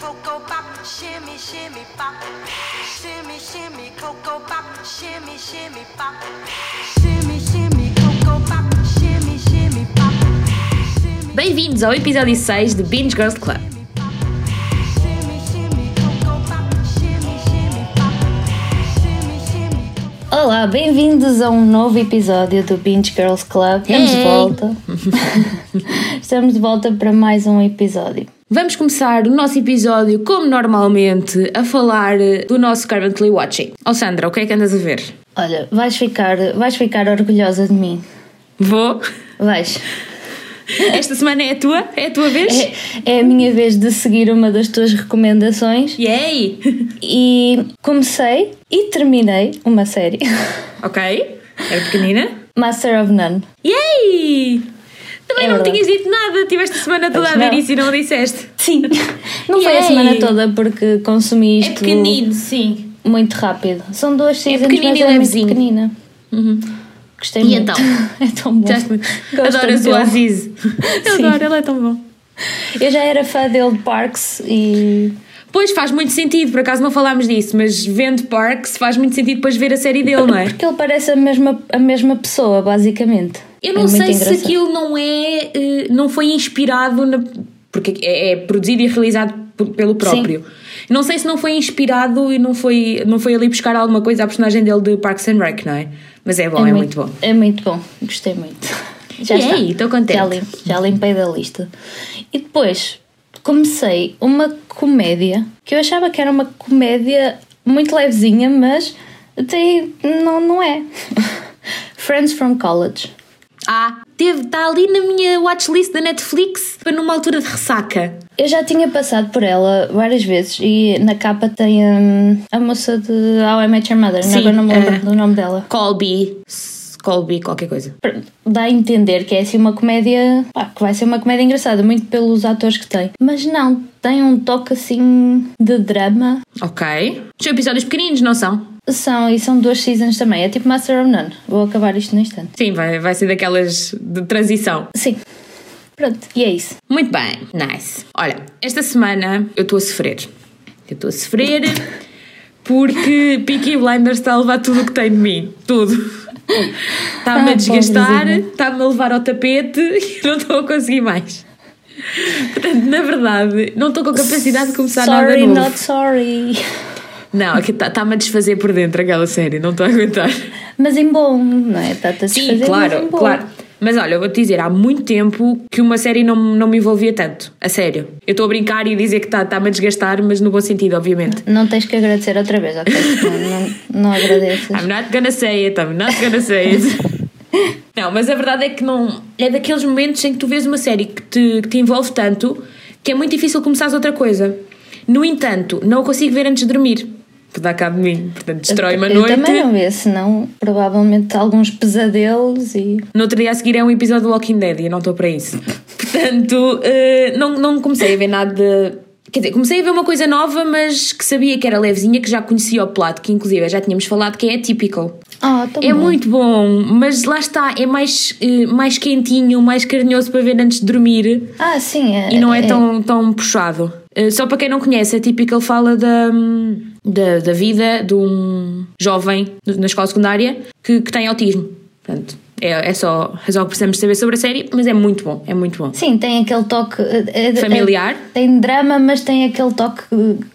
cocoa pop, shimmy, shimmy pop. Shimmy, shimmy, cocoa pop, shimmy, shimmy pop. Shimmy, shimmy, cocoa pop, shimmy, shimmy pop. Bem-vindos ao episódio 6 de Binge Girls Club. Olá, bem-vindos a um novo episódio do Binge Girls Club. Estamos de Hey! volta. Estamos de volta para mais um episódio. Vamos começar o nosso episódio, como normalmente, a falar eh, do nosso currently watching. Oh Sandra, o que é que andas a ver? Olha, vais ficar, vais ficar orgulhosa de mim. Vou. Vais. Esta semana é a tua? É a tua vez? É, é a minha vez de seguir uma das tuas recomendações Yay! e comecei e terminei uma série. ok. É pequenina? Master of None. Yay! Também É não verdade. tinhas dito nada, tiveste a semana toda Pois a ver não. isso e não disseste. Sim. Não foi a semana toda porque consumi É pequenino, sim. muito rápido. São duas seasons, pequenino mas e é muito levezinho. pequenina. Gostei E muito. então? É tão bom. Gostaste muito? Gosto Adoro a tanto sua dele. Aziz. Eu Sim. adoro, ele é tão bom. Eu já era fã dele de Parks e. Pois faz muito sentido, por acaso não falámos disso, mas vendo Parks faz muito sentido depois ver a série dele, não é? Porque ele parece a mesma, a mesma pessoa, basicamente. Eu não É muito sei se aquilo não é. eh, não foi inspirado na. Porque é, é produzido e realizado pelo próprio. Não sei se não foi inspirado e não foi, não foi ali buscar alguma coisa à personagem dele de Parks and Rec, não é? Mas é bom, é, muito, bom. É muito bom, gostei muito. Já E está. aí, estou contente. Já, lim, já limpei da lista. E depois comecei uma comédia que eu achava que era uma comédia muito levezinha, mas tem, não, não é. Friends from College. Ah, teve, está ali na minha watchlist da Netflix para numa altura de ressaca. Eu já tinha passado por ela várias vezes e na capa tem hum, a moça de How I Met Your Mother, Sim, agora não me lembro eh, do nome dela. Colby. Colby, qualquer coisa. Dá a entender que é assim uma comédia pá, que vai ser uma comédia engraçada, muito pelos atores que tem. Mas não, tem um toque assim de drama. Ok. São episódios pequeninos, não são? São, e são duas seasons também, é tipo Master of None. Vou acabar isto no instante. Sim, vai, vai ser daquelas de transição. Sim, pronto, e é isso. Muito bem, nice. Olha, esta semana eu estou a sofrer. Eu estou a sofrer porque Peaky Blinders está a levar tudo o que tem de mim. Tudo. Está-me Ah, a desgastar, está-me a levar ao tapete e não estou a conseguir mais. Portanto, na verdade, não estou com capacidade de começar nada sorry, novo. not sorry. Não, aqui está- está-me a desfazer por dentro aquela série, não estou a aguentar. Mas em bom, não é? Está-te a Sim, desfazer, claro, mas em bom. claro. Mas olha, eu vou-te dizer, há muito tempo que uma série não, não me envolvia tanto. A sério. Eu estou a brincar e a dizer que está- está-me a desgastar, mas no bom sentido, obviamente. Não tens que agradecer outra vez, ok? não, não, não agradeces. I'm not gonna say it, I'm not gonna say it. não, mas a verdade é que não. É daqueles momentos em que tu vês uma série que te, que te envolve tanto que é muito difícil começares outra coisa. No entanto, não a consigo ver antes de dormir. Porque dá cabo de mim. Portanto, destrói-me a eu noite. também não vê, senão provavelmente alguns pesadelos e. No outro dia a seguir é um episódio do Walking Dead e eu não estou para isso. Portanto, eh, não, não comecei a ver nada de. Quer dizer, comecei a ver uma coisa nova, mas que sabia que era levezinha, que já conhecia o plato, que inclusive já tínhamos falado, que é. Ah, tão É bom. muito bom, mas lá está, é mais, eh, mais quentinho, mais carinhoso para ver antes de dormir Ah, sim. É, e não é, tão, tão puxado. Eh, Só para quem não conhece, a Typical fala da, da, da vida de um jovem na escola secundária que, que tem autismo. Portanto, é, é só, é só o que precisamos saber sobre a série, mas é muito bom, é muito bom. Sim, tem aquele toque. é- é- Familiar. é- tem drama, mas tem aquele toque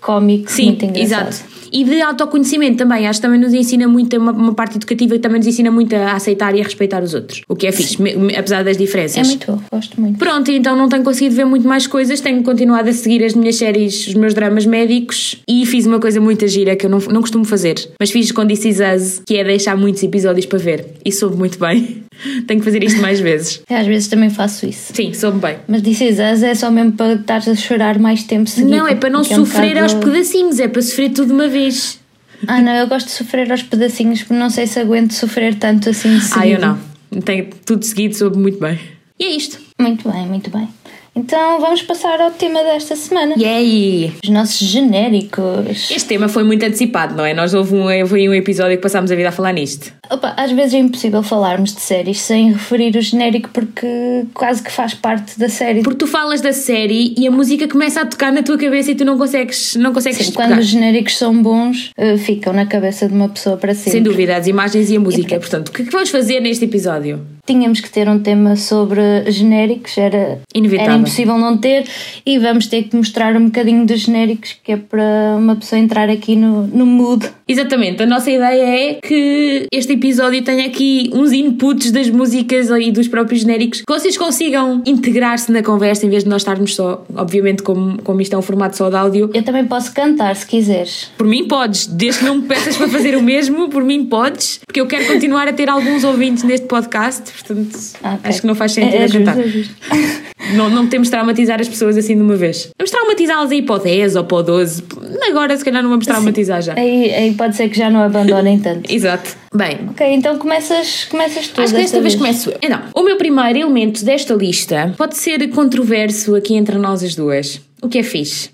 cómico Sim, muito engraçado. exato. E de autoconhecimento também, acho que também nos ensina muito, uma, uma parte educativa que também nos ensina muito a aceitar e a respeitar os outros. O que é fixe, me- apesar das diferenças. É muito bom, gosto muito. Pronto, então não tenho conseguido ver muito mais coisas, tenho continuado a seguir as minhas séries, os meus dramas médicos e fiz uma coisa muito gira que eu não, não costumo fazer, mas fiz com This Is Us, que é deixar muitos episódios para ver e soube muito bem. tenho que fazer isto mais vezes. Eu às vezes também faço isso. Sim, soube bem. Mas disse Us é só mesmo para estares a chorar mais tempo seguido. Não, é para não que é um sofrer aos bocado- pedacinhos, é para sofrer tudo de uma vez. Ah, não, eu gosto de sofrer aos pedacinhos, porque não sei se aguento sofrer tanto assim seguido. Ah, eu não. Tenho tudo seguido, soube muito bem. E é isto. Muito bem, muito bem. Então vamos passar ao tema desta semana. Yay! Os nossos genéricos. Este tema foi muito antecipado, não é? Nós houve um, houve um episódio que passámos a vida a falar nisto. Opa, às vezes é impossível falarmos de séries sem referir o genérico porque quase que faz parte da série. Porque tu falas da série e a música começa a tocar na tua cabeça e tu não consegues, não consegues Sim, tocar. quando os genéricos são bons, eh, ficam na cabeça de uma pessoa para sempre. Sem dúvida, as imagens e a música. Portanto, o que é que vamos fazer neste episódio? Tínhamos que ter um tema sobre genéricos, era, Inevitável. era impossível não ter, e vamos ter que mostrar um bocadinho dos genéricos, que é para uma pessoa entrar aqui no, no mood. Exatamente, a nossa ideia é que este episódio tenha aqui uns inputs das músicas e dos próprios genéricos, que vocês consigam integrar-se na conversa em vez de nós estarmos só, obviamente, como, como isto é um formato só de áudio. Eu também posso cantar se quiseres. Por mim podes, desde que não me peças para fazer o mesmo, por mim podes, porque eu quero continuar a ter alguns ouvintes neste podcast, portanto Ah, ok. acho que não faz sentido É- é cantar. justo, é justo. Não, não temos de traumatizar as pessoas assim de uma vez. Vamos traumatizá-las aí para o 10 ou para o 12. Agora, se calhar, não vamos traumatizar já. Aí, aí pode ser que já não abandonem tanto. Exato. Bem, Ok, então começas, começas tu. Acho que desta vez começo eu. Então, o meu primeiro elemento desta lista pode ser controverso aqui entre nós as duas. O que é fixe.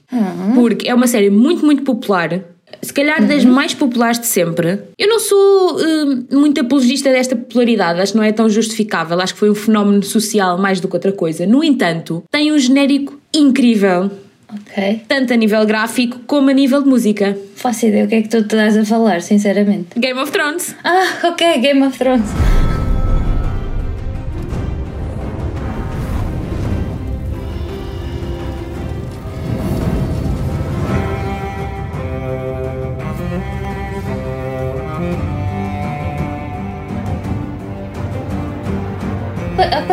Porque é uma série muito, muito popular. Se calhar das mais populares de sempre. Eu não sou hum, muito apologista desta popularidade, acho que não é tão justificável. Acho que foi um fenómeno social mais do que outra coisa. No entanto, tem um genérico incrível, Ok. tanto a nível gráfico como a nível de música. Faço ideia o que é que tu estás a falar, sinceramente. Game of Thrones. Ah, ok, Game of Thrones.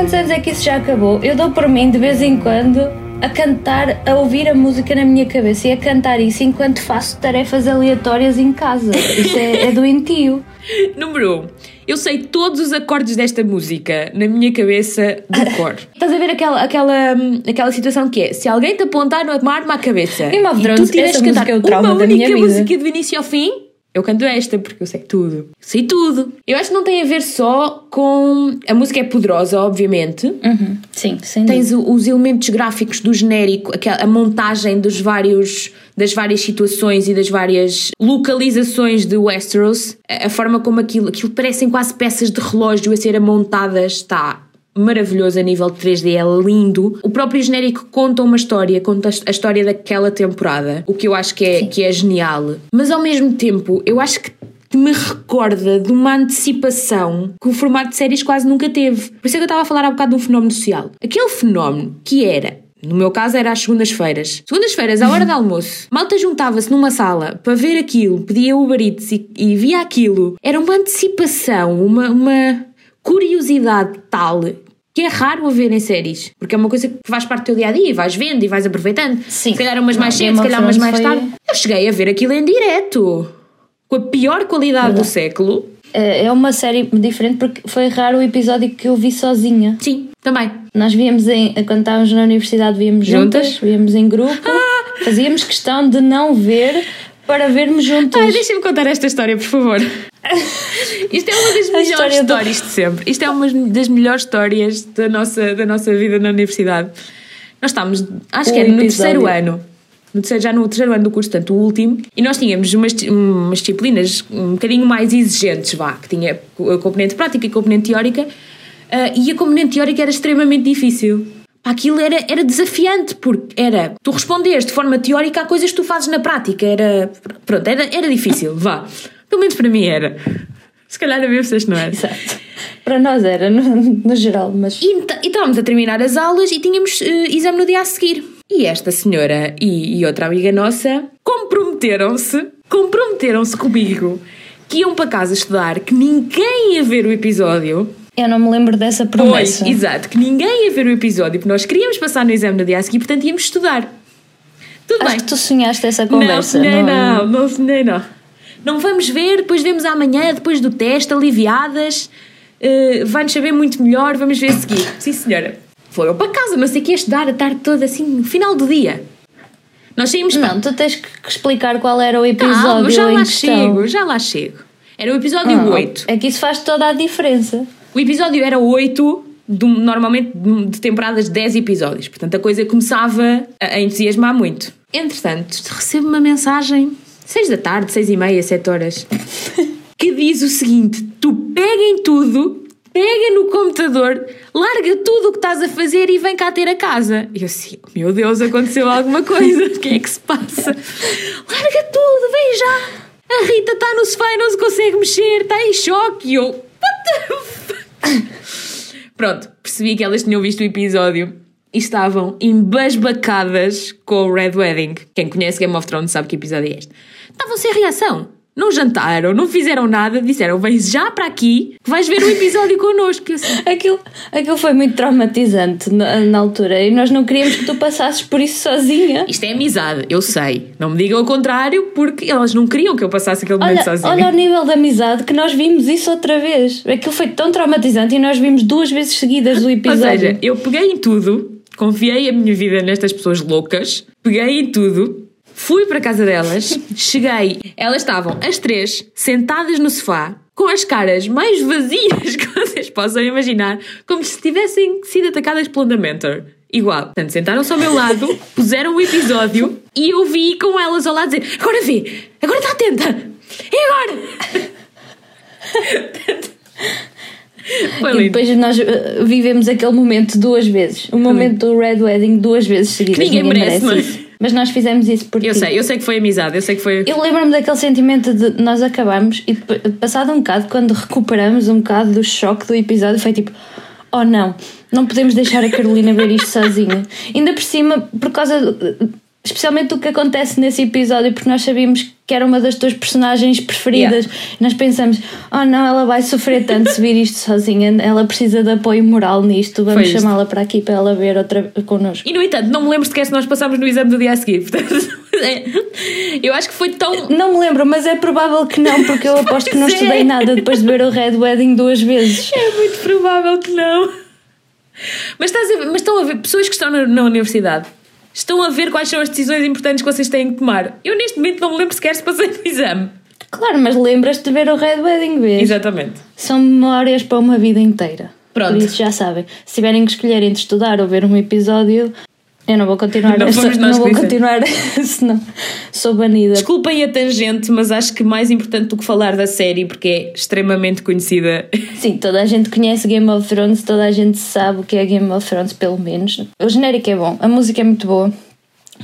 Quantos anos é que isso já acabou? Eu dou por mim de vez em quando a cantar, a ouvir a música na minha cabeça e a cantar isso enquanto faço tarefas aleatórias em casa. Isso é, é doentio. Número 1. Um, eu sei todos os acordes desta música na minha cabeça de cor. Estás a ver aquela, aquela, hum, aquela situação que é: se alguém te apontar uma arma à cabeça Game of e tu cantar música é o trauma uma da minha única música de início ao fim, eu canto esta porque eu sei tudo. Sei tudo. Eu acho que não tem a ver só com. A música é poderosa, obviamente. Uhum. Sim, sem dúvida. Tens o- os elementos gráficos do genérico, a montagem dos vários, das várias situações e das várias localizações de Westeros, a, a forma como aquilo, aquilo parecem quase peças de relógio a serem montadas, está maravilhoso a nível de 3D, é lindo. O próprio genérico conta uma história, conta a história daquela temporada, o que eu acho que é, que é genial. Mas ao mesmo tempo, eu acho que que me recorda de uma antecipação que o formato de séries quase nunca teve. Por isso é que eu estava a falar há bocado de um fenómeno social. Aquele fenómeno que era. No meu caso era às segundas-feiras. Segundas-feiras, à hora de almoço, malta juntava-se numa sala para ver aquilo, pedia Uber Eats e, e via aquilo. Era uma antecipação, uma, uma curiosidade tal que é raro a ver em séries. Porque é uma coisa que faz parte do teu dia-a-dia e vais vendo e vais aproveitando. Sim. Se calhar umas mais cedo, se calhar umas mais foi- tarde. Eu cheguei a ver aquilo em direto. Com a pior qualidade do século. É é uma série diferente porque foi raro o episódio que eu vi sozinha. Sim, também. Nós víamos em, quando estávamos na universidade, víamos juntas, Juntas? víamos em grupo, fazíamos questão de não ver para vermos juntas. Ai, deixem-me contar esta história, por favor. Isto é uma das melhores história do- histórias de sempre. Isto é uma das melhores histórias da nossa, da nossa vida na universidade. Nós estávamos, acho que O era no episódio. terceiro ano. No terceiro, já no terceiro ano do curso, portanto, o último, e nós tínhamos umas, umas disciplinas um bocadinho mais exigentes, vá, que tinha a componente prática e a componente teórica, ah, e a componente teórica era extremamente difícil. Aquilo era, era desafiante, porque era tu responderes de forma teórica a coisas que tu fazes na prática, era, pronto, era, era difícil, vá. Pelo menos para mim era. Se calhar a ver vocês não era. Exato. Para nós era, no, no geral, mas. E ent- e estávamos a terminar as aulas e tínhamos eh, exame no dia a seguir. E esta senhora e, e outra amiga nossa comprometeram-se, comprometeram-se comigo que iam para casa estudar, que ninguém ia ver o episódio. Eu não me lembro dessa Pois, promessa. exato, que ninguém ia ver o episódio, porque nós queríamos passar no exame no dia a seguir, portanto íamos estudar. Tudo Acho bem. que tu sonhaste essa conversa. Não, sonhei não, não sonhei não. Não vamos ver, depois vemos amanhã, depois do teste, aliviadas. Uh, Vai-nos saber muito melhor, vamos ver a seguir. Sim, senhora. Foram para casa, não sei que, a estudar a tarde toda, assim, no final do dia. Nós saímos para. Não, tu tens que explicar qual era o episódio Calma, já em lá chego, já lá chego. Era o episódio Ah, 8. É que isso faz toda a diferença. O episódio era 8, de normalmente de de temporadas de 10 episódios. Portanto, a coisa começava a, a entusiasmar muito. Entretanto, recebo uma mensagem, 6 da tarde, 6 e meia, 7 horas. que diz o seguinte: tu pega em tudo, pega no computador, larga tudo o que estás a fazer e vem cá ter a casa. E eu assim, meu Deus, aconteceu alguma coisa, o que é que se passa? Larga tudo, vem já! A Rita está no sofá e não se consegue mexer, está em choque. E eu, what the fuck? Pronto, percebi que elas tinham visto o episódio e estavam embasbacadas com o Red Wedding. Quem conhece Game of Thrones sabe que episódio é este. Estavam sem reação. Não jantaram, não fizeram nada, disseram: vens já para aqui que vais ver o episódio connosco. Assim, Aquilo, aquilo foi muito traumatizante na, na altura e nós não queríamos que tu passasses por isso sozinha. Isto é amizade, eu sei. Não me digam o contrário, porque elas não queriam que eu passasse aquele momento Olha, sozinha. olha o nível de amizade que nós vimos isso outra vez. Aquilo foi tão traumatizante e nós vimos duas vezes seguidas o Ou episódio. seja, eu peguei em tudo, confiei a minha vida nestas pessoas loucas, peguei em tudo, fui para a casa delas, cheguei, elas estavam as três sentadas no sofá, com as caras mais vazias que vocês possam imaginar, como se tivessem sido atacadas pelo Dementor. Igual. Portanto, sentaram-se ao meu lado, puseram o episódio e eu vi com elas ao lado dizer: Agora vê, agora está atenta, é agora! Foi E lindo. depois nós uh, vivemos aquele momento duas vezes. O momento do Red Wedding duas vezes seguidas. ninguém merece, não é? Mas nós fizemos isso porque Eu sei, eu sei que foi amizade, eu sei que foi. Eu lembro-me daquele sentimento de nós acabamos e passado um bocado, quando recuperamos um bocado do choque do episódio, foi tipo: oh não, não podemos deixar a Carolina ver isto sozinha. Ainda por cima, por causa, do- especialmente do que acontece nesse episódio, porque nós sabíamos que era uma das tuas personagens preferidas. Nós pensamos: oh não, ela vai sofrer tanto se vir isto sozinha, ela precisa de apoio moral nisto, vamos chamá-la para aqui para ela ver outra connosco. E no entanto, não me lembro sequer se nós passámos no exame do dia a seguir. Portanto, é, eu acho que foi tão. Não me lembro, mas é provável que não, porque eu aposto que não é. estudei nada depois de ver o Red Wedding duas vezes. É muito provável que não. Mas, estás a ver, mas estão a ver, pessoas que estão na, na universidade estão a ver quais são as decisões importantes que vocês têm que tomar. Eu neste momento não me lembro sequer se passei no exame. Claro, mas lembras-te de ver o Red Wedding vez? Exatamente. São memórias para uma vida inteira. Pronto. Por isso já sabem. Se tiverem que escolher entre estudar ou ver um episódio, eu não vou continuar Não esta, fomos nós não vou continuar, senão sou banida. Desculpem a tangente, mas acho que mais importante do que falar da série, porque é extremamente conhecida. Sim, toda a gente conhece Game of Thrones, toda a gente sabe o que é Game of Thrones, pelo menos. O genérico é bom, a música é muito boa.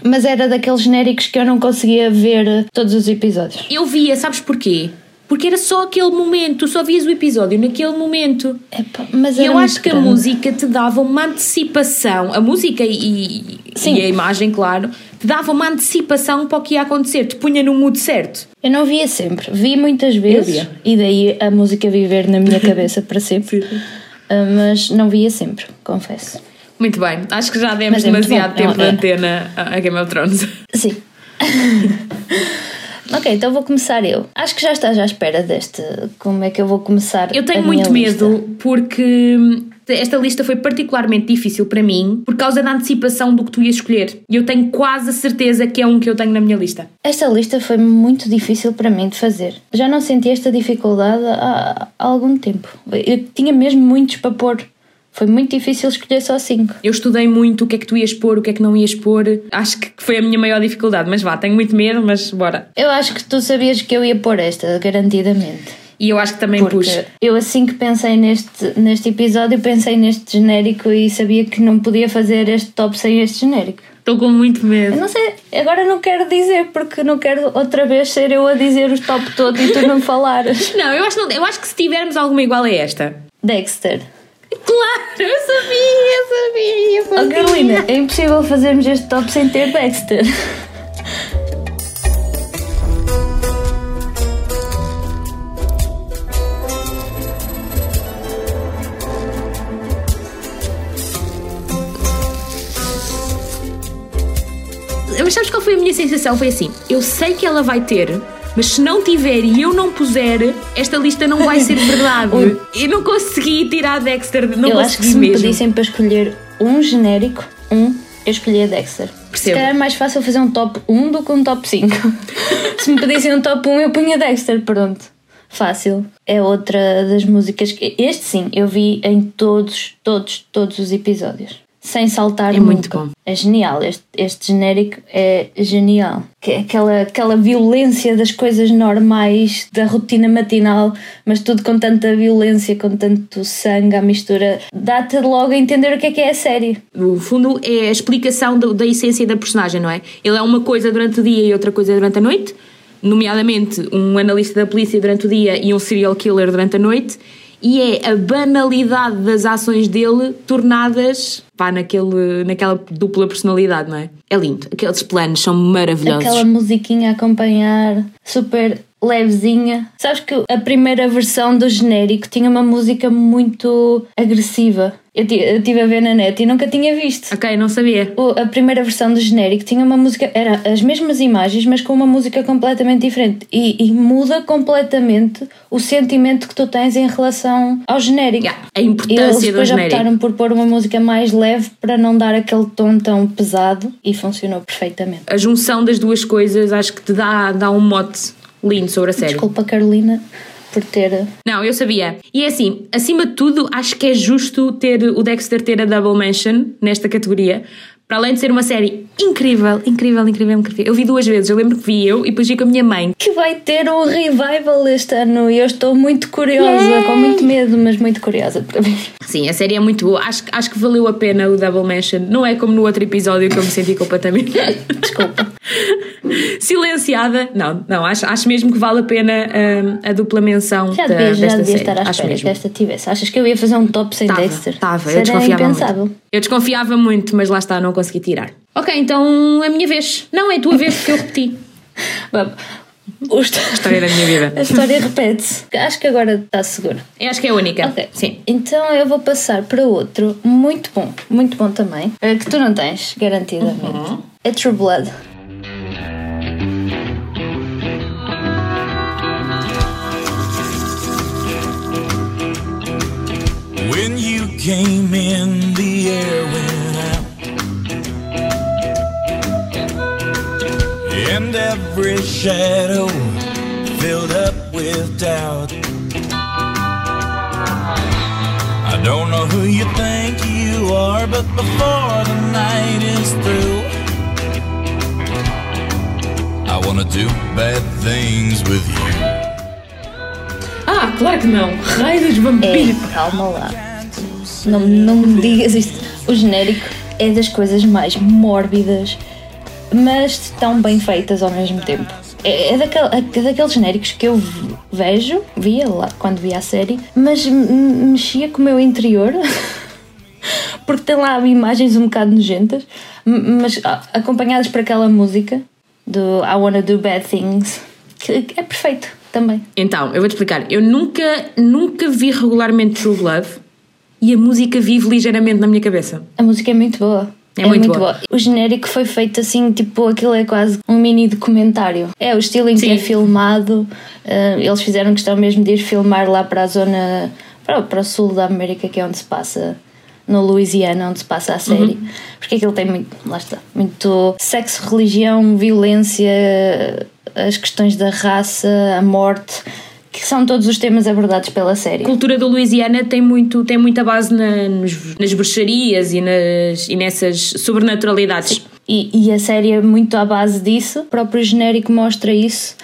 Mas era daqueles genéricos que eu não conseguia ver todos os episódios. Eu via, sabes porquê? Porque era só aquele momento, só vias o episódio naquele momento. Epá, mas eu acho que a música te dava uma antecipação, a música e, Sim. e a imagem, claro, te dava uma antecipação para o que ia acontecer, te punha no mood certo. Eu não via sempre, vi muitas vezes e daí a música viver na minha cabeça para sempre. Ah, mas não via sempre, confesso. Muito bem, acho que já demos é demasiado tempo de antena a Game of Thrones. Sim. ok, então vou começar eu. Acho que já estás à espera deste. Como é que eu vou começar? Eu tenho muito lista. medo porque esta lista foi particularmente difícil para mim por causa da antecipação do que tu ias escolher. E eu tenho quase a certeza que é um que eu tenho na minha lista. Esta lista foi muito difícil para mim de fazer. Já não senti esta dificuldade há, há algum tempo. Eu tinha mesmo muitos para pôr. Foi muito difícil escolher só cinco. Eu estudei muito o que é que tu ias pôr, o que é que não ias pôr. Acho que foi a minha maior dificuldade, mas vá, tenho muito medo, mas bora. Eu acho que tu sabias que eu ia pôr esta, garantidamente. E eu acho que também Porque pus. eu assim que pensei neste, neste episódio, pensei neste genérico e sabia que não podia fazer este top sem este genérico. Estou com muito Eu medo. não sei, agora não quero dizer, porque não quero outra vez ser eu a dizer os top todos e tu não falares. Não, eu acho, não- eu acho que se tivermos alguma igual a esta. Dexter. Claro, eu sabia, eu sabia. Eu Oh sabia. Carolina, é impossível fazermos este top sem ter Dexter. Mas sabes qual foi a minha sensação? Foi assim: eu sei que ela vai ter, mas se não tiver e eu não puser, esta lista não vai ser verdade. eu não consegui tirar Dexter, não eu acho que se me mesmo. pedissem para escolher um genérico, um, eu escolhia Dexter. Se Percebo. calhar é mais fácil fazer um top 1 do que um top 5. se me pedissem um top 1, eu punha Dexter, pronto. Fácil. É outra das músicas que. Este sim, eu vi em todos, todos, todos os episódios. Sem saltar É muito nunca. bom. É genial, este, este genérico é genial. Que é aquela, aquela violência das coisas normais, da rotina matinal, mas tudo com tanta violência, com tanto sangue à mistura, dá-te logo a entender o que é que é a série. No fundo, é a explicação do- da essência da personagem, não é? Ele é uma coisa durante o dia e outra coisa durante a noite, nomeadamente um analista da polícia durante o dia e um serial killer durante a noite, e é a banalidade das ações dele tornadas pá, naquele, naquela dupla personalidade, não é? É lindo. Aqueles planos são maravilhosos. Aquela musiquinha a acompanhar, super levezinha. Sabes que a primeira versão do genérico tinha uma música muito agressiva. Eu ti- eu estive a ver na net e nunca tinha visto. Ok, não sabia. O- A primeira versão do genérico tinha uma música, era as mesmas imagens, mas com uma música completamente diferente e, e muda completamente o sentimento que tu tens em relação ao genérico. Yeah, a E eles importância do depois genérico. optaram por pôr uma música mais leve para não dar aquele tom tão pesado e funcionou perfeitamente. A junção das duas coisas acho que te dá, dá um mote lindo sobre a série. Desculpa, Carolina, por ter. Não, eu sabia. E é assim, acima de tudo, acho que é justo ter o Dexter ter a Double Mention nesta categoria. Para além de ser uma série incrível, incrível, incrível, incrível. Eu vi duas vezes, eu lembro que vi eu e depois vi com a minha mãe. Que vai ter um revival este ano e eu estou muito curiosa, Yay! com muito medo, mas muito curiosa para ver. Sim, a série é muito boa. Acho, acho que valeu a pena o Double Mention. Não é como no outro episódio que eu me senti completamente Desculpa. silenciada. Não, não, acho, acho mesmo que vale a pena hum, a dupla menção Já da, devia, já desta devia série. estar à acho espera mesmo. que esta tivesse. Achas que eu ia fazer um top sem Tava, Dexter? Tava, Isso eu desconfiava impensável. muito. Eu desconfiava muito, mas lá está, não consegui tirar. Ok, então a minha vez. Não, é a tua vez porque eu repeti. O hist- História da minha vida. A história repete-se. Acho que agora está segura. Eu acho que é a única. Ok. Sim. Então eu vou passar para outro muito bom, muito bom também, eh, que tu não tens, garantidamente. É True Blood. Came in, the air went out. And every shadow filled up with doubt. I don't know who you think you are, but before the night is through, I wanna do bad things with you. Ah, claro que não. Raio dos É, vampiros. calma lá. Não, não me digas isto. O genérico é das coisas mais mórbidas, mas tão bem feitas ao mesmo tempo. É, é, é daqueles genéricos que eu vejo, via lá quando via a série, mas mexia com o meu interior. Porque tem lá imagens um bocado nojentas, mas acompanhadas por aquela música do I Wanna Do Bad Things, que é perfeito também. Então, eu vou-te explicar. Eu nunca, nunca vi regularmente True Blood e a música vive ligeiramente na minha cabeça. A música é muito boa. É muito boa. O genérico foi feito assim, tipo, aquilo é quase um mini documentário. É o estilo em que Sim. é filmado. eh, eles fizeram questão mesmo de ir filmar lá para a zona, para, para o sul da América, que é onde se passa, no Louisiana, onde se passa a série. Uhum. Porque aquilo tem muito, lá está, muito sexo, religião, violência, as questões da raça, a morte, que são todos os temas abordados pela série. A cultura da Louisiana tem, muito, tem muita base na- nos- nas bruxarias e, nas, e nessas sobrenaturalidades. E, e a série é muito à base disso, o próprio genérico mostra isso.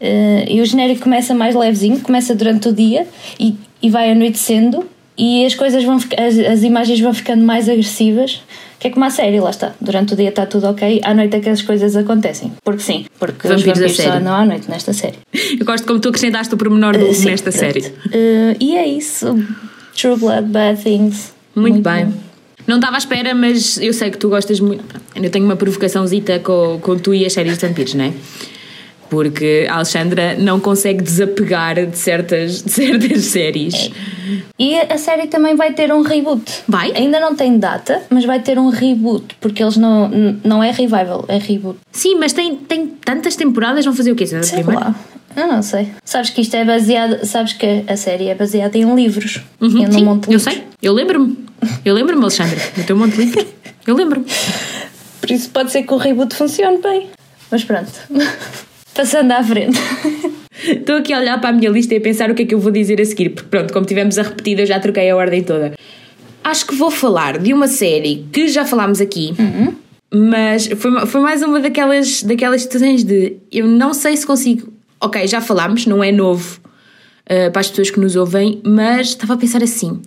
Eh, e o genérico começa mais levezinho, começa durante o dia e, e vai anoitecendo, e as coisas vão as, as imagens vão ficando mais agressivas. Que é como a série, lá está. Durante o dia está tudo ok, à noite é que as coisas acontecem. Porque sim, porque os Vampiros da vampiros só não à noite nesta série. Eu gosto como tu acrescentaste o pormenor do, Eh, sim, nesta pronto. série. Eh, e é isso. True Blood, Bad Things. Muito, bem. bom. Não estava à espera, mas eu sei que tu gostas muito. Eu tenho uma provocaçãozita com, com tu e as séries de vampiros, não é? Porque a Alexandra não consegue desapegar de certas, de certas séries. E a série também vai ter um reboot. Vai? Ainda não tem data, mas vai ter um reboot, porque eles não. Não é revival, é reboot. Sim, mas tem, tem tantas temporadas, vão fazer o quê? Sei primeira? lá. Eu não sei. Sabes que isto é baseado. Sabes que a série é baseada em livros. Uhum, em um sim, monte de eu sei. Eu lembro-me. Eu lembro-me, Alexandra. No teu monte de livros. Eu lembro-me. Por isso pode ser que o reboot funcione bem. Mas pronto. Passando à frente. Estou aqui a olhar para a minha lista e a pensar o que é que eu vou dizer a seguir, porque pronto, como tivemos a repetir, eu já troquei a ordem toda. acho que vou falar de uma série que já falámos aqui, mas foi, foi mais uma daquelas, daquelas situações de eu não sei se consigo. Ok, já falámos, não é novo uh, para as pessoas que nos ouvem, mas estava a pensar assim.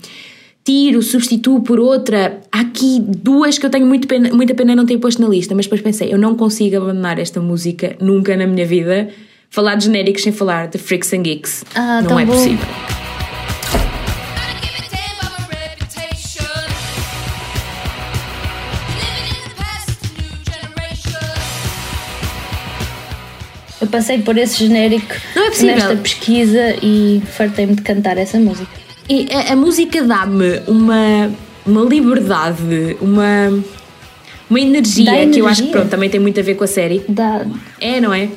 Tiro, substituo por outra. Há aqui duas que eu tenho muito pena, muita pena não ter posto na lista, mas depois pensei, eu não consigo abandonar esta música nunca na minha vida. Falar de genéricos sem falar de Freaks and Geeks. Ah, não tão é bom. possível. Eu passei por esse genérico Não é possível. nesta pesquisa e fartei-me de cantar essa música. E a, a música dá-me uma, uma liberdade, uma, uma energia, Dá que eu acho que energia. pronto, também tem muito a ver com a série. Dá, É, não é?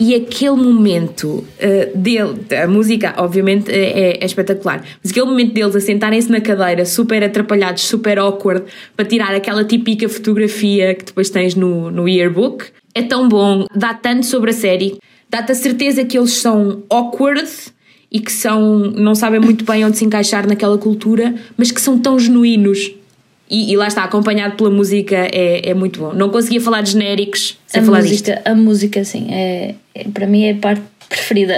E aquele momento eh, dele, a música, obviamente, é, é espetacular, mas aquele momento deles a sentarem-se na cadeira, super atrapalhados, super awkward, para tirar aquela típica fotografia que depois tens no, no yearbook, é tão bom, dá tanto sobre a série, dá-te a certeza que eles são awkward e que são, não sabem muito bem onde se encaixar naquela cultura, mas que são tão genuínos. E, e lá está, acompanhado pela música, é, é muito bom. Não conseguia falar de genéricos sem a falar disto. música, a música, sim, é, é- para mim é a parte preferida.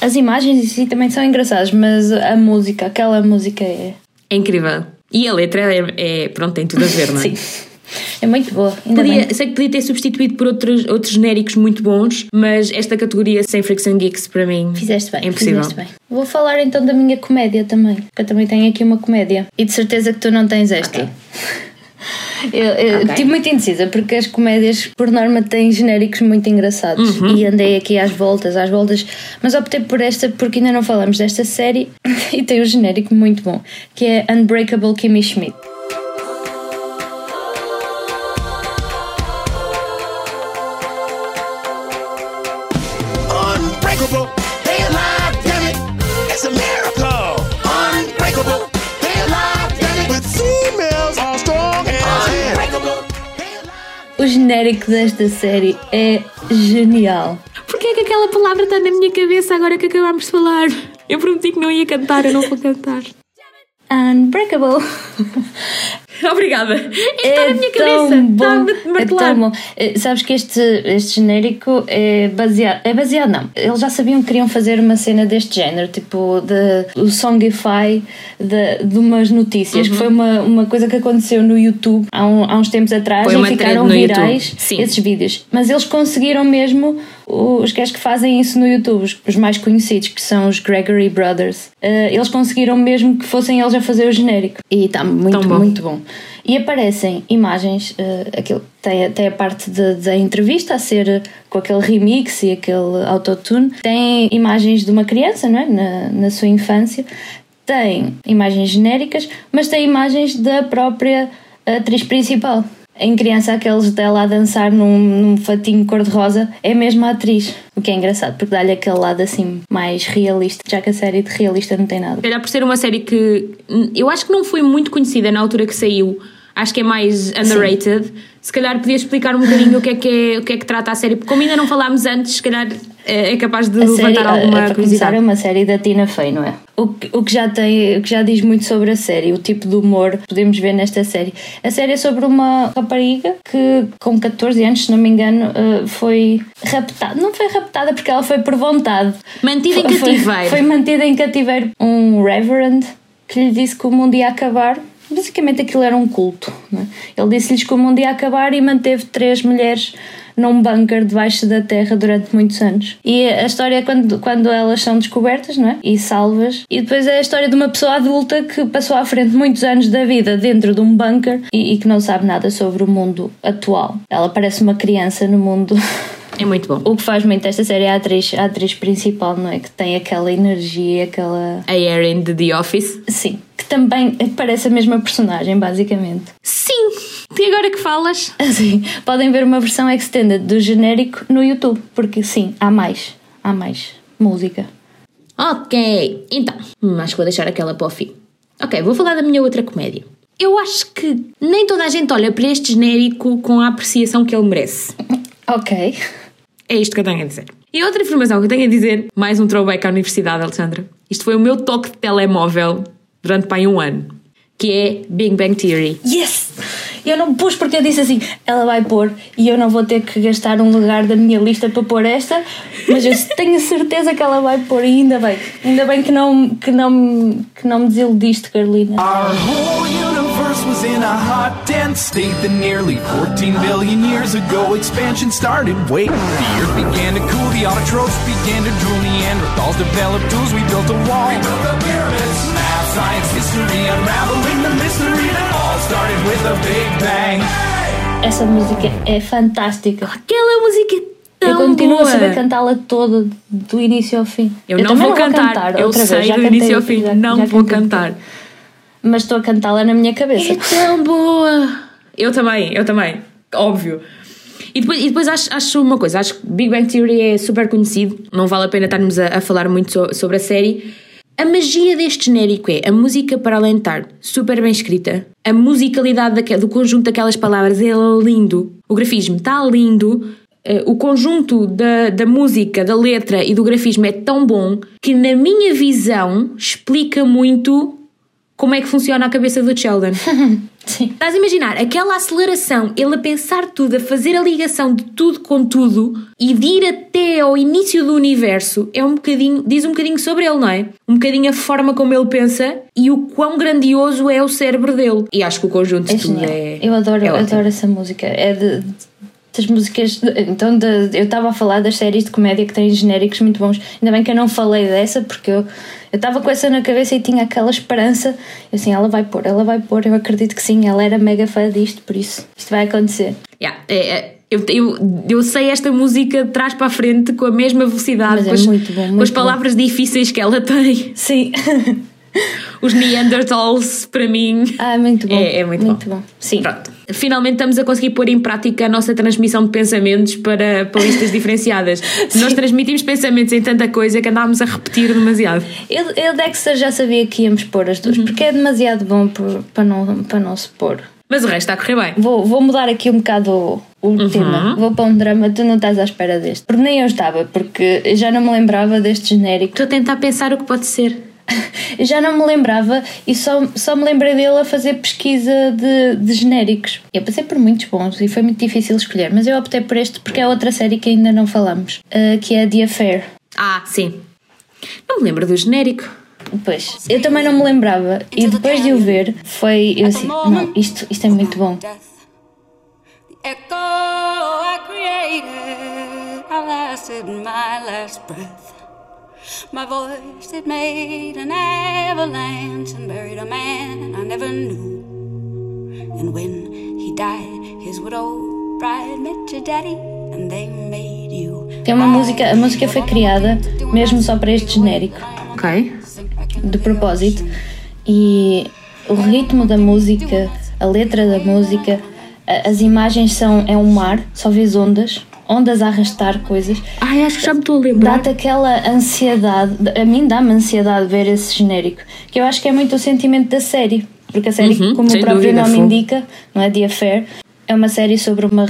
As imagens em si também são engraçadas, mas a música, aquela música é. É incrível. E a letra é, é- pronto, tem tudo a ver, não é? Sim. É muito boa. Ainda Podia, sei que podia ter substituído por outros, outros genéricos muito bons, mas esta categoria sem Freaks and Geeks para mim Fizeste bem, é impossível. fizeste bem. Vou falar então da minha comédia também, que eu também tenho aqui uma comédia. E de certeza que tu não tens esta. Ok. Eu, eu Ok. estive muito indecisa porque as comédias, por norma, têm genéricos muito engraçados Uhum. e andei aqui às voltas, às voltas, mas optei por esta porque ainda não falamos desta série e tem um genérico muito bom que é Unbreakable Kimmy Schmidt. O genérico desta série é genial. Porquê é que aquela palavra está na minha cabeça agora que acabámos de falar? Eu prometi que não ia cantar, eu não vou cantar. Unbreakable. Obrigada. Está na minha tão cabeça. bom, Está a é tão bom. Eh, Sabes que este, este genérico é baseado. É baseado, não. Eles já sabiam que queriam fazer uma cena deste género, tipo de, o Songify de, de umas notícias, Uhum. que foi uma, uma coisa que aconteceu no YouTube há, um- há uns tempos atrás Foi e ficaram virais esses vídeos. Mas eles conseguiram mesmo os gajos que fazem isso no YouTube, os, os mais conhecidos, que são os Gregory Brothers. eh, eles conseguiram mesmo que fossem eles a fazer o genérico. E está muito, bom. muito bom. E aparecem imagens, eh, aquilo, tem, tem a parte de- da entrevista a ser eh, com aquele remix e aquele autotune. Tem imagens de uma criança, não é? Na, na sua infância. Tem imagens genéricas, mas tem imagens da própria atriz principal. Em criança, aqueles dela a dançar num, num fatinho cor-de-rosa é mesmo a atriz. O que é engraçado, porque dá-lhe aquele lado assim mais realista, já que a série de realista não tem nada. Se calhar por ser uma série que eu acho que não foi muito conhecida na altura que saiu, acho que é mais underrated. Se calhar podias explicar um bocadinho o que é que, é, o que, é que trata a série, porque como ainda não falámos antes, se calhar é, é capaz de A série, levantar a- alguma começar, curiosidade. é uma série da Tina Fey, não é? O que, o, que já tem, o que já diz muito sobre a série, o tipo de humor que podemos ver nesta série. A série é sobre uma rapariga que, com 14 anos, se não me engano, eh, foi raptada. Não foi raptada porque ela foi por vontade. Mantida em Foi- foi- cativeiro. Foi, mantida em cativeiro. Um reverend que lhe disse que o mundo ia acabar. Basicamente aquilo era um culto. é? Ele disse-lhes que o mundo ia acabar e manteve três mulheres num bunker debaixo da terra durante muitos anos. E a história é quando, quando elas são descobertas não é? e salvas. E depois é a história de uma pessoa adulta que passou à frente muitos anos da vida dentro de um bunker e, e que não sabe nada sobre o mundo atual. Ela parece uma criança no mundo. É muito bom. O que faz muito esta série é a atriz, a atriz principal, não é? Que tem aquela energia, aquela. A Erin de The Office. Sim, que também parece a mesma personagem, basicamente. Sim! E agora que falas? Assim, podem ver uma versão extended do genérico no YouTube, porque sim, há mais. Há mais música. Ok, então, acho que vou deixar aquela para o fim. Ok, vou falar da minha outra comédia. Eu acho que nem toda a gente olha para este genérico com a apreciação que ele merece. Ok. É isto que eu tenho a dizer. E outra informação que eu tenho a dizer, mais um throwback à universidade, Alexandra. Isto foi o meu toque de telemóvel durante pai um ano. que é Big Bang Theory. Yes! Eu não pus porque eu disse assim, ela vai pôr e eu não vou ter que gastar um lugar da minha lista para pôr esta, mas eu tenho certeza que ela vai pôr e ainda bem. Ainda bem que não, que não, que não me desiludiste, Carolina. Was in a hot, dense state that nearly 14 billion years ago expansion started. Wait, the earth began to cool, the autotrophs began to drool, Neanderthals developed tools, we built a wall. We built the pyramids. Math, science, history, unraveling Essa música é fantástica. Aquela música é tão eu continuo boa. a saber cantá-la toda, do início ao fim. Eu, não também vou cantar, eu outra sei vez, já do cantei início ao fim, já- não já vou cantar. Mas estou a cantá-la na minha cabeça. É tão boa! Eu também, eu também, óbvio. E depois, e depois acho, acho uma coisa, acho que Big Bang Theory é super conhecido, não vale a pena estarmos a, a falar muito so- sobre a série. A magia deste genérico é a música para estar super bem escrita, a musicalidade do conjunto daquelas palavras é lindo, o grafismo está lindo, eh, o conjunto da, da música, da letra e do grafismo é tão bom que, na minha visão, explica muito como é que funciona a cabeça do Sheldon. Sim. Estás a imaginar aquela aceleração, ele a pensar tudo, a fazer a ligação de tudo com tudo e de ir até ao início do universo, é um bocadinho, diz um bocadinho sobre ele, não é? Um bocadinho a forma como ele pensa e o quão grandioso é o cérebro dele. E acho que o conjunto É de tudo genial. é. eu adoro, é adoro essa música. É de, de- das músicas. Então, de- eu estava a falar das séries de comédia que têm genéricos muito bons. Ainda bem que eu não falei dessa, porque eu eu estava com essa na cabeça e tinha aquela esperança. Eu assim, ela vai pôr, ela vai pôr. Eu acredito que sim, ela era mega fã disto, por isso isto vai acontecer. Yeah, é- é- eu, eu, eu sei esta música de trás para a frente com a mesma velocidade, Mas é com, as, muito bom, com muito as palavras difíceis que ela tem. Sim. Os Neanderthals, para mim. ah, muito bom. É, é muito, bom. Sim. Pronto. Finalmente estamos a conseguir pôr em prática a nossa transmissão de pensamentos para, para listas diferenciadas. Nós transmitimos pensamentos em tanta coisa que andámos a repetir demasiado. Eu, eu Dexter já sabia que íamos pôr as Uhum. duas, porque é demasiado bom por- para, não, para não se pôr. Mas o resto está a correr bem. Vou, vou mudar aqui um bocado o, o Uhum. tema. Vou para um drama, tu não estás à espera deste. Porque nem eu estava, porque já não me lembrava deste genérico. Estou a tentar pensar o que pode ser. Já não me lembrava e só, só me lembrei dele a fazer pesquisa de, de genéricos. Eu passei por muitos bons e foi muito difícil escolher, mas eu optei por este porque é outra série que ainda não falamos, eh, que é The Affair. Ah, sim. Não me lembro do genérico. Pois, eu também não me lembrava e depois de o ver foi eu assim, não, isto, isto é muito bom. Death. The echo I created, I lasted my last breath. My voice it made an avalanche and buried a man I never knew. And when he died, his widow bride met your daddy, and they made you. Tem uma música, a música foi criada mesmo só para este genérico. Ok. de propósito e o ritmo da música, a letra da música, as imagens são é um mar, só vês ondas, ondas a arrastar coisas. Ai, acho que já me estou a lembrar. Dá-te aquela ansiedade, a mim dá-me ansiedade ver esse genérico, que eu acho que é muito o sentimento da série, porque a série, Uhum, como o próprio nome fogo. indica, não é? The Affair, é uma série sobre uma,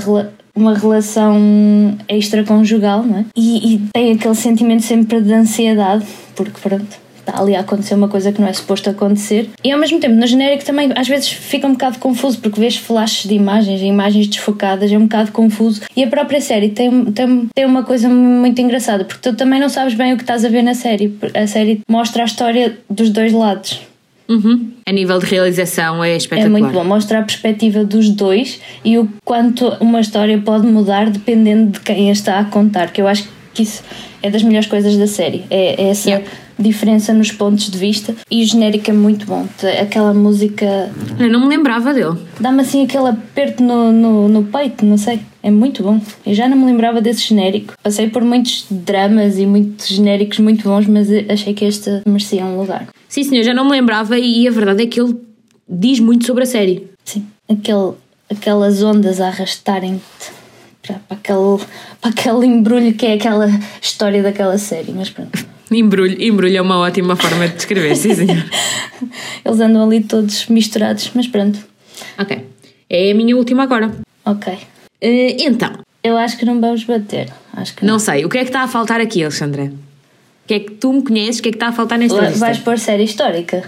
uma relação extraconjugal, não é? E, e tem aquele sentimento sempre de ansiedade, porque pronto. Está ali a acontecer uma coisa que não é suposto acontecer. E ao mesmo tempo, no genérico também às vezes fica um bocado confuso, porque vês flashes de imagens, imagens desfocadas, é um bocado confuso. E a própria série tem, tem, tem uma coisa muito engraçada, porque tu também não sabes bem o que estás a ver na série. A série mostra a história dos dois lados. Uhum. A nível de realização é É espetacular. muito bom, mostra a perspectiva dos dois e o quanto uma história pode mudar dependendo de quem a está a contar, que eu acho que isso é das melhores coisas da série. É, é essa Yeah. Diferença nos pontos de vista e o genérico é muito bom. Aquela música Eu não me lembrava dele. dá-me assim aquele aperto no, no, no peito, não sei. É muito bom. Eu já não me lembrava desse genérico. Passei por muitos dramas e muitos genéricos muito bons, mas achei que este merecia um lugar. Sim, senhor, já não me lembrava e a verdade é que ele diz muito sobre a série. Sim, aquele, aquelas ondas a arrastarem-te para, para, aquele, para aquele embrulho que é aquela história daquela série, mas pronto. Embrulho, embrulho é uma ótima forma de descrever, sim, senhor. Eles andam ali todos misturados, mas pronto. ok. É a minha última agora. Ok. Eh, então, Eu acho que não vamos bater. Acho que não sei, o que é que está a faltar aqui, Alexandra? O que é que tu me conheces? O que é que está a faltar nesta não. lista? Vais pôr série histórica.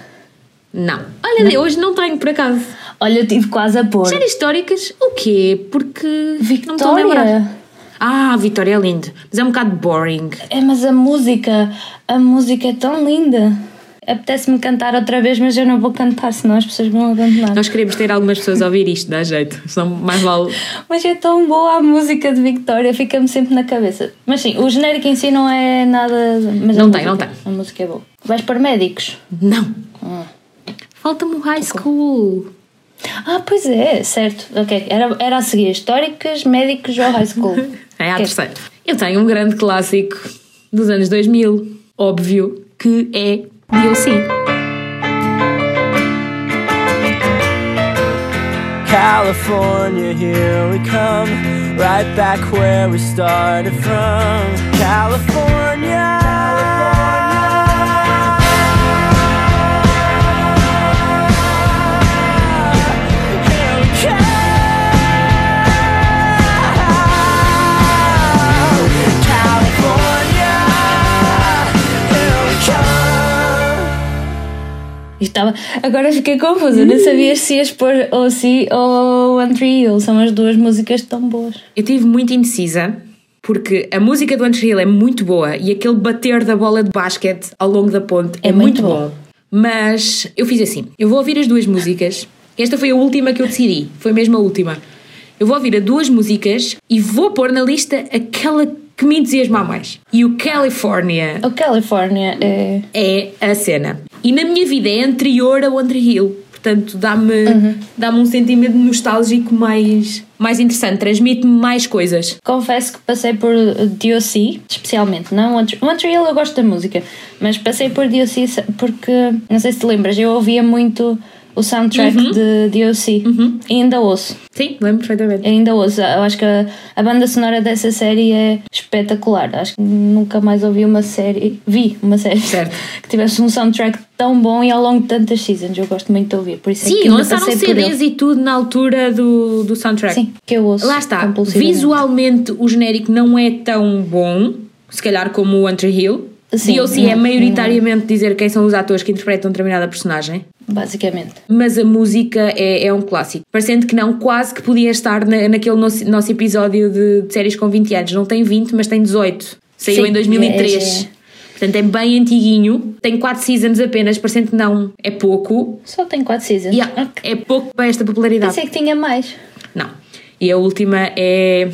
Não. Olha, hoje não tenho, por acaso. Olha, eu tive quase a pôr. Séries históricas? O quê? Porque. Não me estou a lembrar. Vitória. Ah, Vitória é lindo. Mas é um bocado boring. É, mas a música, a música é tão linda. Apetece-me cantar outra vez, mas eu não vou cantar, senão as pessoas vão abandonar. Nós queremos ter algumas pessoas a ouvir isto, dá jeito. Senão mais vale. Mas é tão boa a música de Victoria, fica-me sempre na cabeça. Mas sim, o genérico em si não é nada. Mas Não tem, música- não tem. A música é boa. Vais para médicos? Não. Ah. Falta-me o high school. Ah, pois é, certo. Ok, era, era a seguir: históricas, médicos ou high school? É a Ok. terceira. Eu tenho um grande clássico dos anos 2000, óbvio, que é DLC. California, here we come, right back where we started from. California. Estava... Agora fiquei confusa, não sabia se ias pôr ou One Tree Hill. São as duas músicas tão boas. Eu estive muito indecisa porque a música do Hill é muito boa e aquele bater da bola de basquete ao longo da ponte é, É muito, muito bom. bom. Mas eu fiz assim: eu vou ouvir as duas músicas. Esta foi a última que eu decidi, foi mesmo a última. Eu vou ouvir as duas músicas e vou pôr na lista aquela que me entusiasma mais. E o California O California é. é a cena. E na minha vida é anterior ao Andrew Hill. Portanto, dá-me dá um sentimento nostálgico mais, mais interessante. Transmite-me mais coisas. Confesso que passei por uh, DOC, especialmente, não One Tree- One Tree Hill eu gosto da música, mas passei por DOC porque, não sei se te lembras, eu ouvia muito o soundtrack Uhum. de DOC e ainda ouço. Sim, lembro perfeitamente. Ainda ouço. Eu acho que a, a banda sonora dessa série é espetacular. Acho que nunca mais ouvi uma série. Vi uma série Certo. que tivesse um soundtrack tão bom e ao longo de tantas seasons. Eu gosto muito de ouvir. Por isso é que Sim, ainda lançaram passei por CDs e tudo na altura do, do soundtrack. Sim, que eu ouço. Lá está. Visualmente o genérico não é tão bom, se calhar como o Andrew Hill. Sim, DLC é maioritariamente dizer quem são os atores que interpretam determinada personagem. Basicamente. Mas a música é, é um clássico. Parecendo que não, quase que podia estar na, naquele nosso, nosso episódio de, de séries com 20 anos. Não tem 20, mas tem 18. Saiu Sim, em 2003. é, é. Portanto, é bem antiguinho. Tem 4 seasons apenas, parecendo que não é pouco. Só tem 4 seasons. Yeah, Ok. É pouco para esta popularidade. Pensei que tinha mais. Não. E a última é.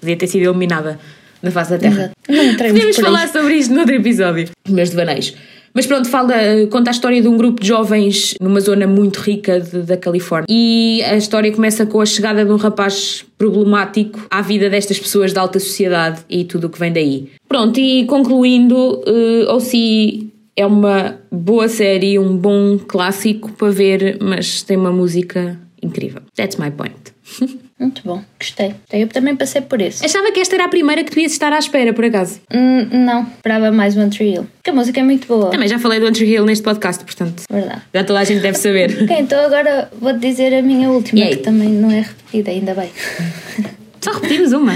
Podia ter sido eliminada na face da Terra. Não Podemos falar sobre isto noutro episódio. Os meus devaneios. Mas pronto, fala, conta a história de um grupo de jovens numa zona muito rica de- da Califórnia. E a história começa com a chegada de um rapaz problemático à vida destas pessoas da alta sociedade e tudo o que vem daí. Pronto, e concluindo, uh, OC é uma boa série, um bom clássico para ver, mas tem uma música incrível. That's my point. Muito bom. Gostei. Eu também passei por esse. Achava que esta era a primeira que devias estar à espera, por acaso. Hum, não, esperava mais One Tree Hill. Porque a música é muito boa. Também já falei do Andrew Hill neste podcast, portanto. Verdade. Já toda a gente deve saber. Ok, então agora vou-te dizer a minha última, que também não é repetida, ainda bem. Só repetimos uma.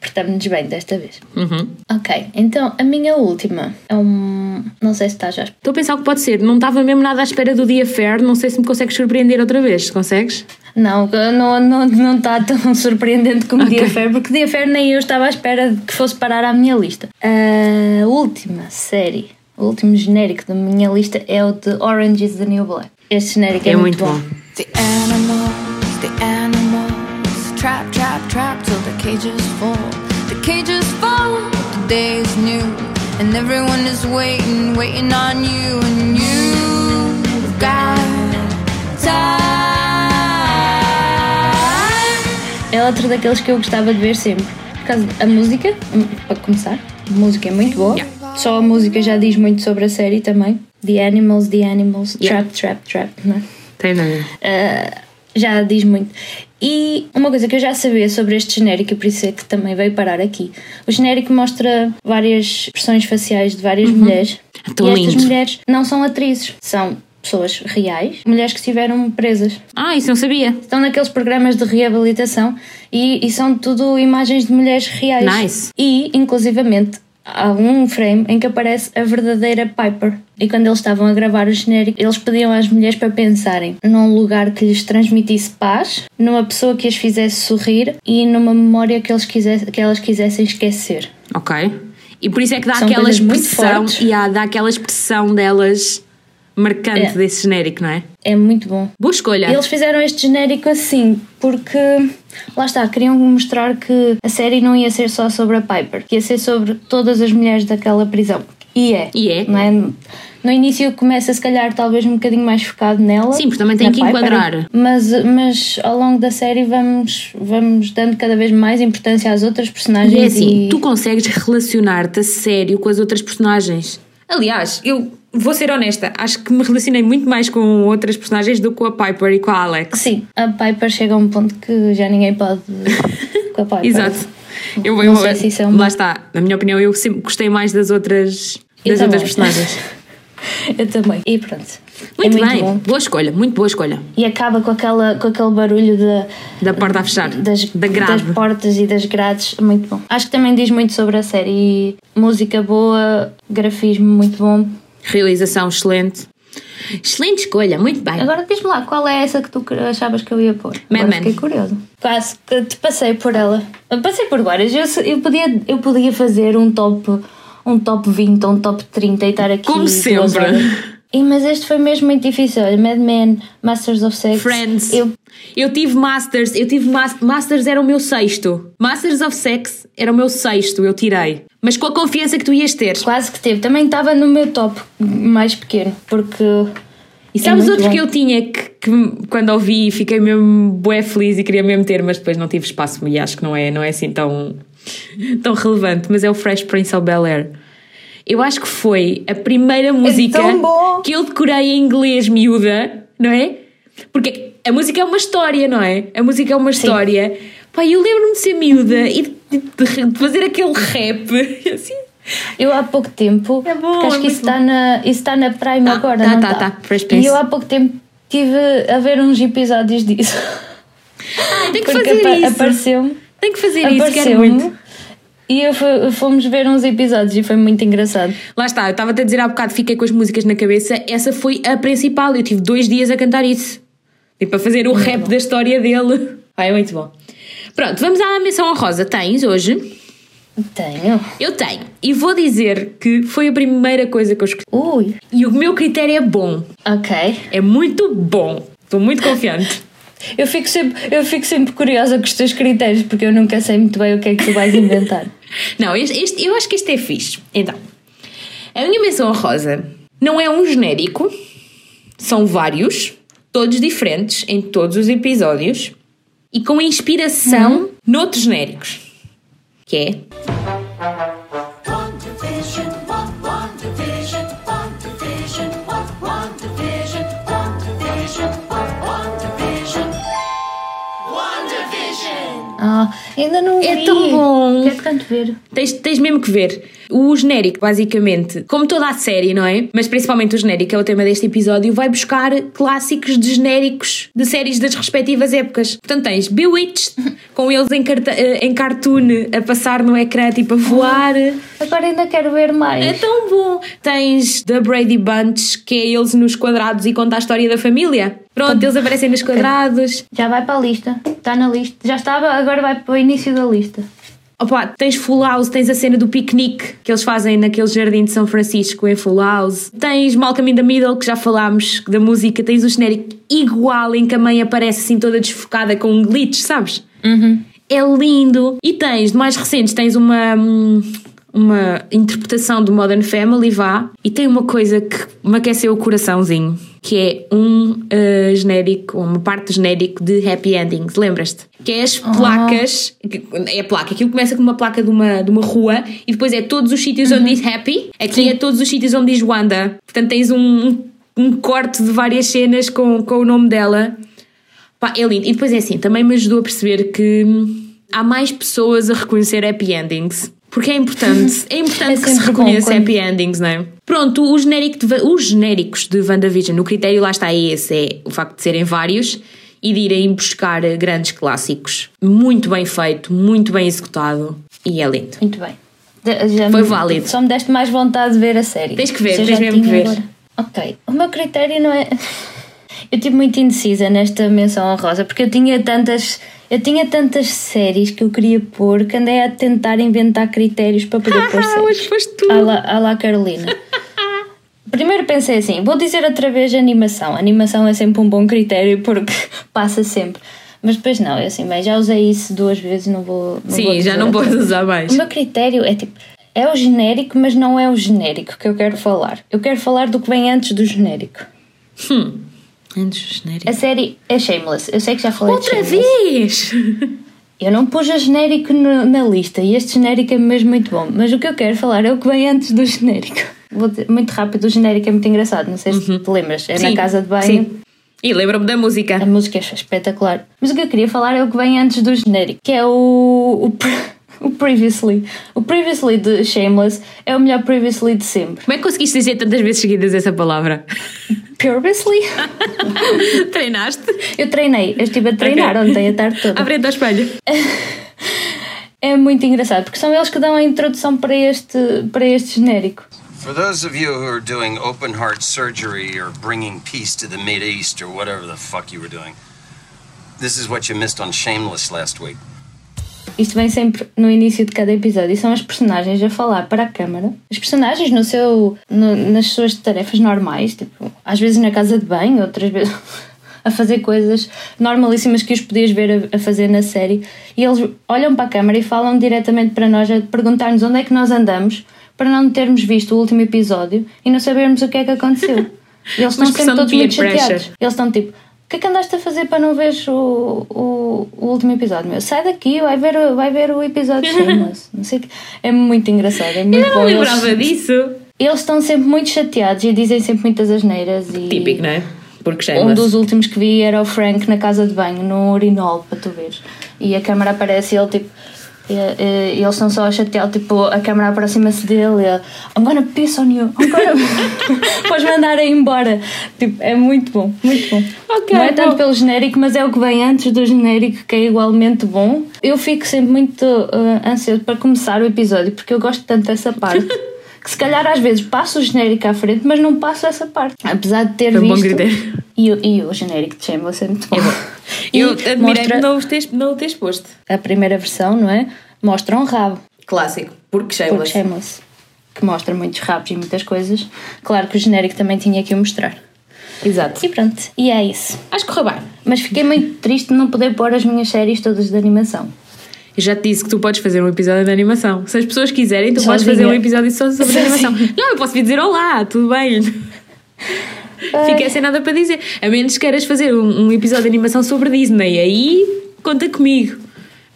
Portamos-nos bem desta vez. Uhum. Ok, então a minha última é um. Não sei se estás já. Estou a pensar o que pode ser. Não estava mesmo nada à espera do dia fair. Não sei se me consegues surpreender outra vez. Consegues? Não, não não não está tão surpreendente como Ok. Dia Fair, porque Dia Fair nem eu estava à espera de que fosse parar à minha lista. A última série, o último genérico da minha lista é o de Orange is the New Black. Este genérico é, É muito bom. The animals, the animals, trap, trap, trap till the cages fall. The cages fall, the day is new, and everyone is waiting, waiting on you, and you've got time. É outro daqueles que eu gostava de ver sempre. Por causa da música, hum, para começar, a música é muito boa. Yeah. Só a música já diz muito sobre a série também. The Animals, The Animals, Yeah. Trap, Trap, Trap, não é? Tem nada. Uh, já diz muito. E uma coisa que eu já sabia sobre este genérico, e por isso é que também veio parar aqui. O genérico mostra várias expressões faciais de várias mulheres. É tão e estas lindo. mulheres não são atrizes, são pessoas reais, mulheres que estiveram presas. Ah, isso não sabia. Estão naqueles programas de reabilitação e, e são tudo imagens de mulheres reais. Nice. E, inclusivamente, há um frame em que aparece a verdadeira Piper. E quando eles estavam a gravar o genérico, eles pediam às mulheres para pensarem num lugar que lhes transmitisse paz, numa pessoa que as fizesse sorrir e numa memória que, eles quisesse, que elas quisessem esquecer. Ok. E por isso é que dá São aquela expressão e há, dá aquela expressão delas marcante É. desse genérico, não é? É muito bom. Boa escolha. Eles fizeram este genérico assim porque, lá está, queriam mostrar que a série não ia ser só sobre a Piper, que ia ser sobre todas as mulheres daquela prisão. E é. E é. Não é? No início começa, se calhar, talvez um bocadinho mais focado nela. Sim, porque também tem que Piper, enquadrar. Mas, mas ao longo da série vamos, vamos dando cada vez mais importância às outras personagens. E é assim, e- tu consegues relacionar-te a sério com as outras personagens. Aliás, eu vou ser honesta, acho que me relacionei muito mais com outras personagens do que com a Piper e com a Alex. Sim, a Piper chega a um ponto que já ninguém pode com a Piper. Exato. Eu, eu- sei se é um- Lá está, na minha opinião, eu sempre gostei mais das outras, Eu das outras personagens. Eu também. E pronto. Muito, é muito bem, bom. boa escolha, muito boa escolha. E acaba com, aquela, com aquele barulho da, Da porta a fechar, das, da das portas e das grades. Muito bom. Acho que também diz muito sobre a série. Música boa, grafismo muito bom. Realização excelente. Excelente escolha, muito bem. Agora diz-me lá, qual é essa que tu achavas que eu ia pôr? Mad Men. Fiquei curioso. Quase que te passei por ela. Passei por várias. Eu, eu, podia, eu podia fazer um top, um top 20 ou um top 30 e estar aqui. Como sempre. E, mas este foi mesmo muito difícil. Olha, Mad Men, Masters of Sex. Friends. Eu, Eu tive Masters, eu tive mas- Masters era o meu sexto. Masters of Sex era o meu sexto, eu tirei. Mas com a confiança que tu ias ter. quase que teve. Também estava no meu top mais pequeno. Porque. E sabes é outro bom. que eu tinha que, que quando ouvi fiquei mesmo bué feliz e queria mesmo ter, mas depois não tive espaço e acho que não é, não é assim tão, tão relevante. Mas é o Fresh Prince of Bel Air. Eu acho que foi a primeira música bom. que eu decorei em inglês miúda, não é? Porque a música é uma história, não é? A música é uma história. Pá, eu lembro-me de ser miúda e de, de- de fazer aquele rap assim. Eu há pouco tempo. É bom, porque acho é que isso está na, isso está na Prime Tá, agora. tá, não tá, tá? tá. E eu há pouco tempo tive a ver uns episódios disso. Tem que Porque fazer apa- isso. apareceu-me. Tem que fazer isso, quero muito. E eu fomos ver uns episódios e foi muito engraçado. Lá está, eu estava-te a dizer há bocado, fiquei com as músicas na cabeça. Essa foi a principal. Eu tive dois dias a cantar isso. Tipo, a fazer o rap da história dele. Ah, é muito bom. Pronto, vamos à menção honrosa. Tens hoje? Tenho. Eu tenho. E vou dizer que foi a primeira coisa que eu escolhi. Ui. E o meu critério é bom. Ok. É muito bom. Estou muito confiante. Eu fico, sempre, eu fico sempre curiosa com os teus critérios porque eu nunca sei muito bem o que é que tu vais inventar. Não, este, este- eu acho que este é fixe. Então, a minha menção honrosa não é um genérico, são vários, todos diferentes em todos os episódios e com inspiração noutros genéricos. Que é. Ah, ainda não É vi. tão bom. Quero tanto ver. Tens, tens mesmo que ver. O genérico, basicamente, como toda a série, não é? Mas principalmente o genérico, que é o tema deste episódio, vai buscar clássicos de genéricos de séries das respectivas épocas. Portanto, tens Bewitched, com eles em, carta- eh, em cartoon a passar no ecrã, tipo a voar. Agora ainda quero ver mais. É tão bom! Tens The Brady Bunch, que é eles nos quadrados e conta a história da família. Pronto, eles aparecem nos quadrados. Já vai para a lista. Está na lista. Já estava, agora vai para o início da lista. Opa, tens Full House, tens a cena do piquenique que eles fazem naquele jardim de São Francisco em Full House. Tens Malcolm in the Middle, que já falámos da música. Tens o genérico igual em que a mãe aparece assim toda desfocada com um glitch, sabes? É lindo. E tens, de mais recentes, tens uma, hum, uma interpretação do Modern Family, vá. E tem uma coisa que me aqueceu o coraçãozinho, que é um eh, genérico, uma parte genérico de Happy Endings. Lembras-te? Que é as placas, que- é a placa, aquilo começa com uma placa de uma, de uma rua e depois é todos os sítios onde diz Happy, aqui é todos os sítios onde diz Wanda. Portanto, tens um, um, corte de várias cenas com, com o nome dela. Pá, é lindo. E depois é assim, também me ajudou a perceber que há mais pessoas a reconhecer happy endings. Porque é importante, é importante É que se reconheça quando- happy endings, não é? Pronto, o genérico de, os genéricos de WandaVision, o critério lá está é esse, é o facto de serem vários e de irem buscar grandes clássicos. Muito bem feito, muito bem executado e é lindo. Muito bem. Já Foi me- válido. Só me deste mais vontade de ver a série. Tens que ver, tens mesmo que ver. agora. Ok. O meu critério não é. Eu estive muito indecisa nesta menção honrosa porque eu tinha tantas. Eu tinha tantas séries que eu queria pôr que andei a tentar inventar critérios para poder pôr Ah, séries. hoje foste tu. À la, à la Carolina. Primeiro pensei assim, vou dizer outra vez animação. Animação é sempre um bom critério porque passa sempre. Mas depois não, eu assim, bem, já usei isso duas vezes, não vou. Não Sim, vou já não podes usar mais. O meu critério é tipo, é o genérico, mas não é o genérico que eu quero falar. Eu quero falar do que vem antes do genérico. Antes do genérico. A série é Shameless. Eu sei que já falei Outra vez! Eu não pus o genérico no- na lista e este genérico é mesmo muito bom. Mas o que eu quero falar é o que vem antes do genérico. Vou dizer, muito rápido, o genérico é muito engraçado. Não sei se te lembras. É Sim, na casa de banho. sim. E lembro-me da música. A música é espetacular. Mas o que eu queria falar é o que vem antes do genérico, que é o, o, o Previously. O Previously de Shameless é o melhor Previously de sempre. Como é que conseguiste dizer tantas vezes seguidas essa palavra? Previously? Treinaste? Eu treinei, eu estive a treinar Ok. ontem a tarde toda. À frente ao espelho. É muito engraçado, porque são eles que dão a introdução para este, para este genérico. For those of you who are doing open heart surgery or bringing peace to the East or whatever the fuck you were doing, this is what you missed on Shameless last week. Isto vem sempre no início de cada episódio e são as personagens a falar para a câmara. As personagens no seu, no- nas suas tarefas normais, tipo, às vezes na casa de banho, outras vezes a fazer coisas normalíssimas que os podias ver a, a fazer na série. E eles olham para a câmara e falam diretamente para nós a perguntar-nos onde é que nós andamos para não termos visto o último episódio e não sabermos o que é que aconteceu. Eles estão sempre todos muito chateados. pressure. Eles estão tipo, o que é que andaste a fazer para não veres o, o, o último episódio? Meu? Sai daqui, vai ver, o- vai ver o episódio Shameless. Não sei que. É muito engraçado, é muito Eu bom. não Eles- lembrava disso. Eles estão sempre muito chateados e dizem sempre muitas asneiras. E Típico, não é? Porque Um dos últimos que vi era o Frank na casa de banho, no urinol, para tu veres. E a câmara aparece e ele tipo. E, e- eles estão só a chatear, tipo, a câmara aproxima-se dele e I'm gonna piss on you, I'm gonna. Podes mandar aí embora. Tipo, é muito bom, muito bom. Ok, Não é tanto bom. pelo genérico, mas é o que vem antes do genérico, que é igualmente bom. Eu fico sempre muito uh, ansioso para começar o episódio, porque eu gosto tanto dessa parte. Que se calhar às vezes passo o genérico à frente, mas não passo essa parte. Apesar de ter Foi um bom visto. critério. E, o- e o genérico de Shameless é muito bom. E Eu admirei mostra não o teres, não o teres posto. a primeira versão, não é? Mostra um rabo. Clássico. Porque Porque Shameless. Shameless. Que mostra muitos rabos e muitas coisas. Claro que o genérico também tinha que o mostrar. Exato. E pronto, e é isso. Acho que correu bem. Mas fiquei muito triste de não poder pôr as minhas séries todas de animação. Eu já te disse que tu podes fazer um episódio de animação. Se as pessoas quiserem, tu podes Sozinha. fazer um episódio só sobre Sozinha. animação. Não, eu posso vir dizer olá, tudo bem. Fiquei sem nada para dizer. A menos que queiras fazer um, um episódio de animação sobre Disney. Aí conta comigo.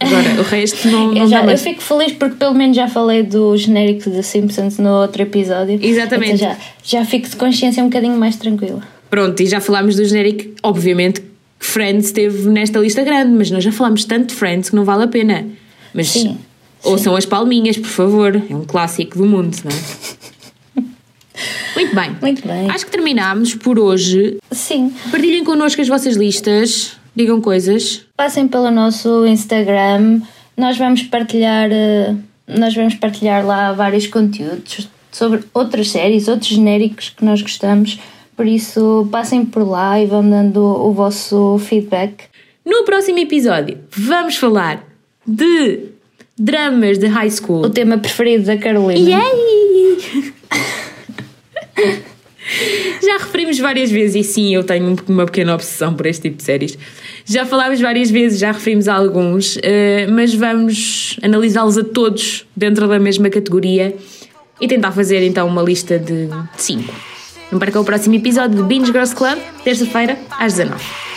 Agora, o resto não, não eu, já, eu fico feliz porque pelo menos já falei do genérico de Simpsons no outro episódio. Exatamente. Então já, já fico de consciência um bocadinho mais tranquila. Pronto, e já falámos do genérico. Obviamente Friends esteve nesta lista grande, mas nós já falámos tanto de Friends que não vale a pena. Mas Sim, ouçam as palminhas, por favor. É um clássico do mundo, não é? Muito bem. Muito bem. Acho que terminámos por hoje. Sim. Partilhem connosco as vossas listas, digam coisas. Passem pelo nosso Instagram. Nós vamos partilhar, eh, nós vamos partilhar lá vários conteúdos sobre outras séries, outros genéricos que nós gostamos. Por isso, passem por lá e vão dando o vosso feedback. No próximo episódio, vamos falar de dramas de high school. O tema preferido da Carolina. Yay! Já referimos várias vezes, e sim, eu tenho uma pequena obsessão por este tipo de séries. Já falámos várias vezes, já referimos a alguns, eh, mas vamos analisá-los a todos dentro da mesma categoria e tentar fazer então uma lista de 5. Não perca o próximo episódio de Binge Girls Club, terça-feira, às 19